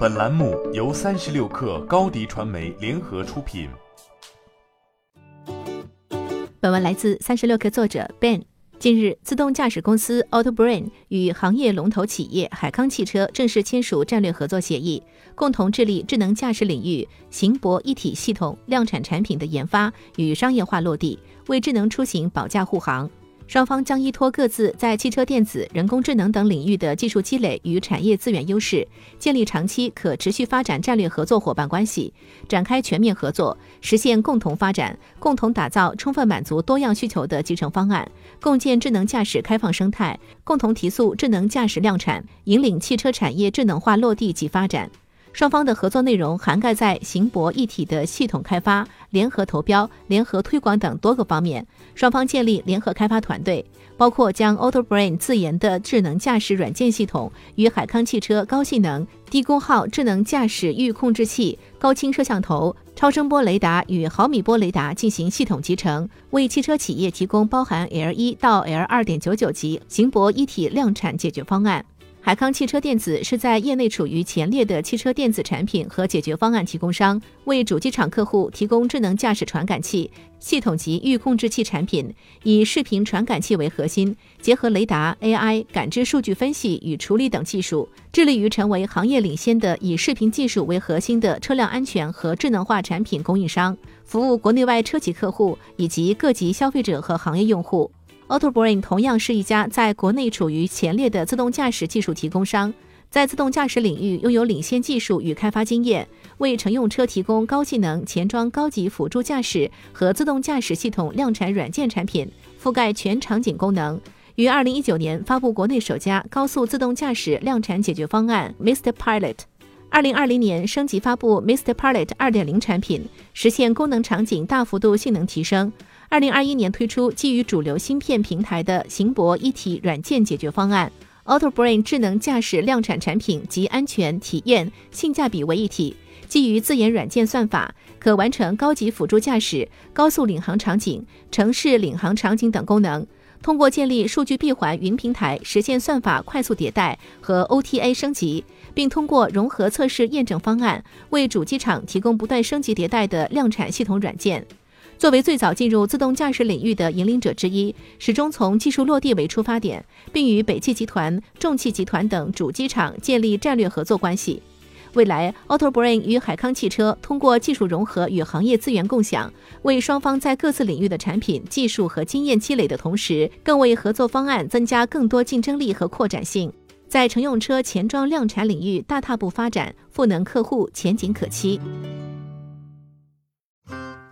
本栏目由三十六氪高低传媒联合出品。本文来自三十六氪作者 Ben。近日，自动驾驶公司 AutoBrain 与行业龙头企业海康汽车正式签署战略合作协议，共同致力智能驾驶领域行博一体系统量产产品的研发与商业化落地，为智能出行保驾护航。双方将依托各自在汽车电子、人工智能等领域的技术积累与产业资源优势，建立长期可持续发展战略合作伙伴关系，展开全面合作，实现共同发展，共同打造充分满足多样需求的集成方案，共建智能驾驶开放生态，共同提速智能驾驶量产，引领汽车产业智能化落地及发展。双方的合作内容涵盖在行博一体的系统开发、联合投标、联合推广等多个方面。双方建立联合开发团队，包括将 AutoBrain 自研的智能驾驶软件系统与海康汽车高性能、低功耗智能驾驶域控制器、高清摄像头、超声波雷达与毫米波雷达进行系统集成，为汽车企业提供包含 L 一到 L 二点九九级行博一体量产解决方案。海康汽车电子是在业内处于前列的汽车电子产品和解决方案提供商，为主机厂客户提供智能驾驶传感器、系统级域控制器产品，以视频传感器为核心，结合雷达、AI 感知、数据分析与处理等技术，致力于成为行业领先的以视频技术为核心的车辆安全和智能化产品供应商，服务国内外车企客户以及各级消费者和行业用户。AutoBrain 同样是一家在国内处于前列的自动驾驶技术提供商，在自动驾驶领域拥有领先技术与开发经验，为乘用车提供高性能前装高级辅助驾驶和自动驾驶系统量产软件产品，覆盖全场景功能。于二零一九年发布国内首家高速自动驾驶量产解决方案 Mr Pilot，二零二零年升级发布 Mr Pilot 二点零产品，实现功能场景大幅度性能提升。二零二一年推出基于主流芯片平台的行博一体软件解决方案，AutoBrain 智能驾驶量产产品集安全、体验、性价比为一体，基于自研软件算法，可完成高级辅助驾驶、高速领航场景、城市领航场景等功能。通过建立数据闭环云平台，实现算法快速迭代和 OTA 升级，并通过融合测试验证方案，为主机厂提供不断升级迭代的量产系统软件。作为最早进入自动驾驶领域的引领者之一，始终从技术落地为出发点，并与北汽集团、重汽集团等主机厂建立战略合作关系。未来，AutoBrain 与海康汽车通过技术融合与行业资源共享，为双方在各自领域的产品技术和经验积累的同时，更为合作方案增加更多竞争力和扩展性，在乘用车前装量产领域大踏步发展，赋能客户前景可期。